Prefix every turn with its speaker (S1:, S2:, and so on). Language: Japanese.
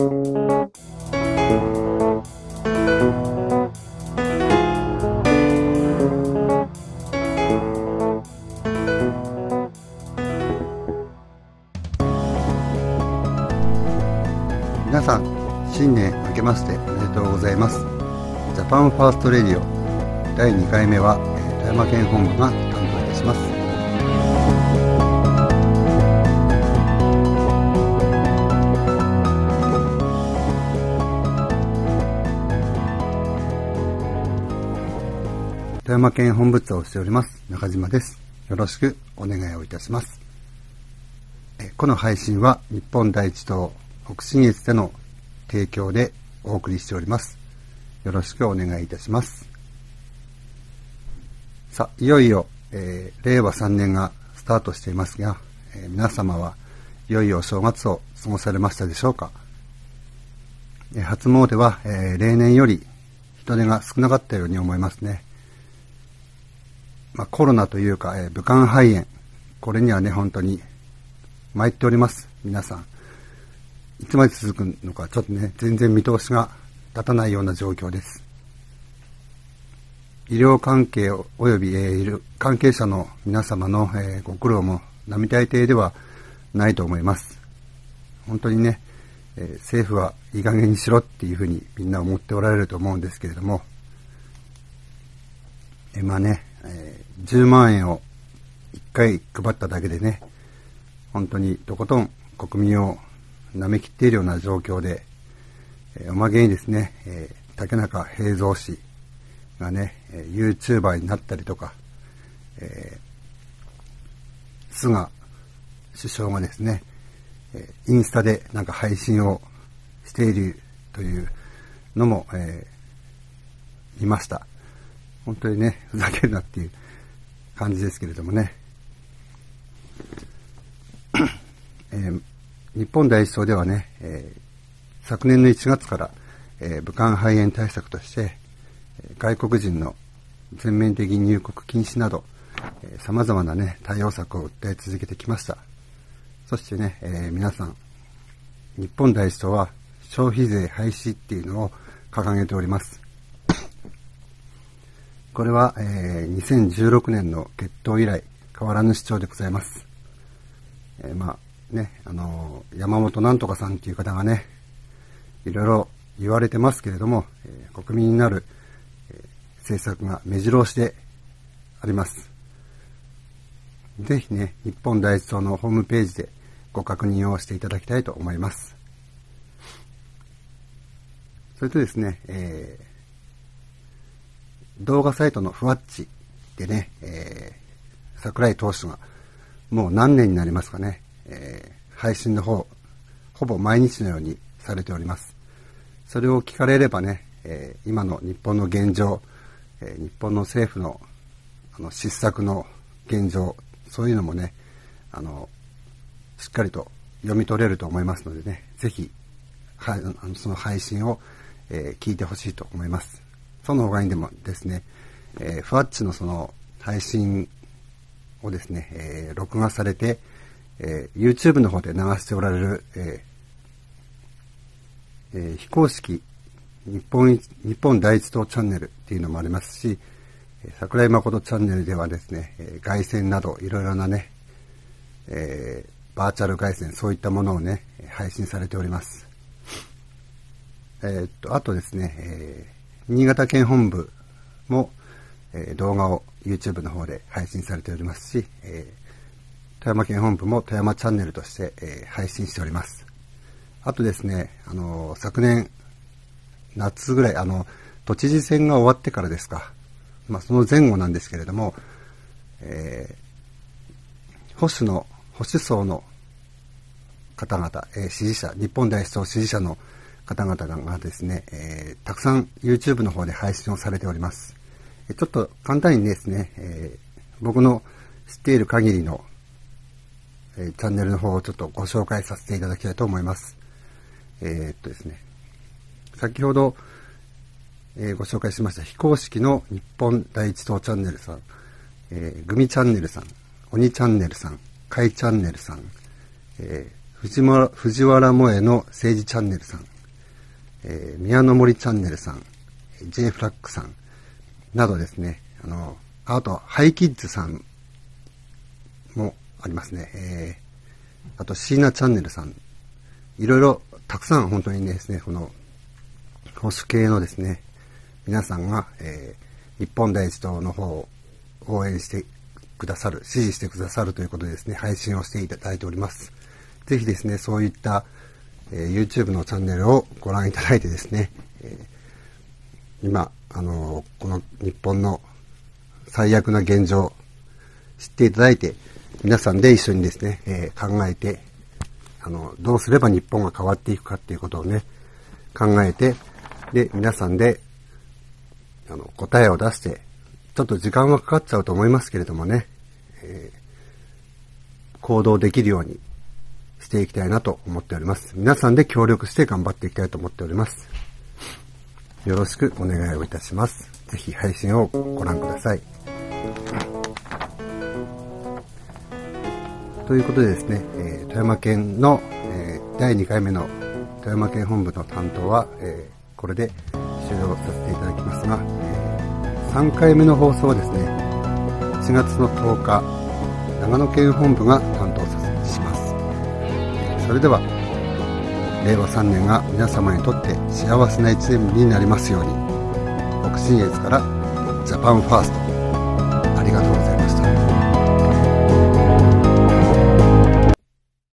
S1: 皆さん新年明けましておめでとうございます。ジャパンファーストレディオ第2回目は富山県本部が富山県本部長をしております中島ですよろしくお願いをいたしますえこの配信は日本第一党北信越での提供でお送りしております。よろしくお願いいたします。さあ、いよいよ、えー、令和3年がスタートしていますが、えー、皆様はいよいよお正月を過ごされましたでしょうか、えー、初詣は、え例年より人手が少なかったように思いますね。まあ、コロナというか、え武漢肺炎、これにはね、本当に参っております。皆さん。いつまで続くのかちょっとね、全然見通しが立たないような状況です。医療関係及び、えー、関係者の皆様の、えー、ご苦労も並大抵ではないと思います。本当にね、えー、政府はいい加減にしろっていうふうにみんな思っておられると思うんですけれども、えまあね、え10万円を1回配っただけでね、本当にとことん国民を舐めきっているような状況で、えー、おまけにですね、えー、竹中平蔵氏がね、えー、YouTuber になったりとか、えー、菅首相がですね、えー、インスタでなんか配信をしているというのも、えー、いました。本当にね、ふざけるなっていう感じですけれどもね。えー日本第一党ではね、えー、昨年の1月から、えー、武漢肺炎対策として、外国人の全面的入国禁止など、えー、様々なね、対応策を訴え続けてきました。そしてね、えー、皆さん、日本第一党は消費税廃止っていうのを掲げております。これは、えー、2016年の決闘以来変わらぬ主張でございます。えー、まあね、あの、山本なんとかさんっていう方がね、いろいろ言われてますけれども、えー、国民になる、えー、政策が目白押しであります。ぜひね、日本第一党のホームページでご確認をしていただきたいと思います。それとですね、えー、動画サイトのふわっちでね、えー、桜井投手がもう何年になりますかね、えー、配信の方、ほぼ毎日のようにされております。それを聞かれればね、えー、今の日本の現状、えー、日本の政府のあの失策の現状、そういうのもね、あの、しっかりと読み取れると思いますのでね、ぜひ、はあのその配信を、えー、聞いてほしいと思います。その他にでもですね、えー、ふわっちのその配信をですね、えー、録画されて、えー、YouTube の方で流しておられる、えーえー、非公式日本日本第一党チャンネルっていうのもありますし、桜井誠チャンネルではですね、えー、外線などいろいろなね、えー、バーチャル外線、そういったものをね、配信されております。えー、っと、あとですね、えー、新潟県本部も、えー、動画を YouTube の方で配信されておりますし、えー富山県本部も富山チャンネルとして、えー、配信しております。あとですね、あのー、昨年、夏ぐらい、あの、都知事選が終わってからですか。まあ、その前後なんですけれども、えー、保守の、保守層の方々、えー、支持者、日本大党支持者の方々がですね、えー、たくさん YouTube の方で配信をされております。ちょっと簡単にですね、えー、僕の知っている限りのえチャンネルの方をちょっとご紹介させていただきたいと思います。えー、っとですね、先ほど、えー、ご紹介しました非公式の日本第一党チャンネルさん、えー、グミチャンネルさん、鬼チャンネルさん、カイチャンネルさん、えー、藤原藤原萌の政治チャンネルさん、えー、宮の森チャンネルさん、J フラッグさん、などですね、あの、あと、ハイキッズさんもありますね。えー、あと、シーナチャンネルさん、いろいろたくさん本当にですね、この、保守系のですね、皆さんが、えー、日本第一党の方を応援してくださる、支持してくださるということでですね、配信をしていただいております。ぜひですね、そういった、え、YouTube のチャンネルをご覧いただいてですね、え、今、あのこの日本の最悪な現状、知っていただいて、皆さんで一緒にですね、え、考えて、あの、どうすれば日本が変わっていくかっていうことをね、考えて、で、皆さんで、あの、答えを出して、ちょっと時間はかかっちゃうと思いますけれどもね、えー、行動できるようにしていきたいなと思っております。皆さんで協力して頑張っていきたいと思っております。よろしくお願いをいたします。ぜひ配信をご覧ください。ということでですね、えー、富山県の、えー、第2回目の富山県本部の担当は、えー、これで終了させていただきますが、え3回目の放送はですね、1月の10日、長野県本部が担当。それでは、令和3年が皆様にとって幸せな1年になりますように、北信越からジャパンファースト、ありがとう。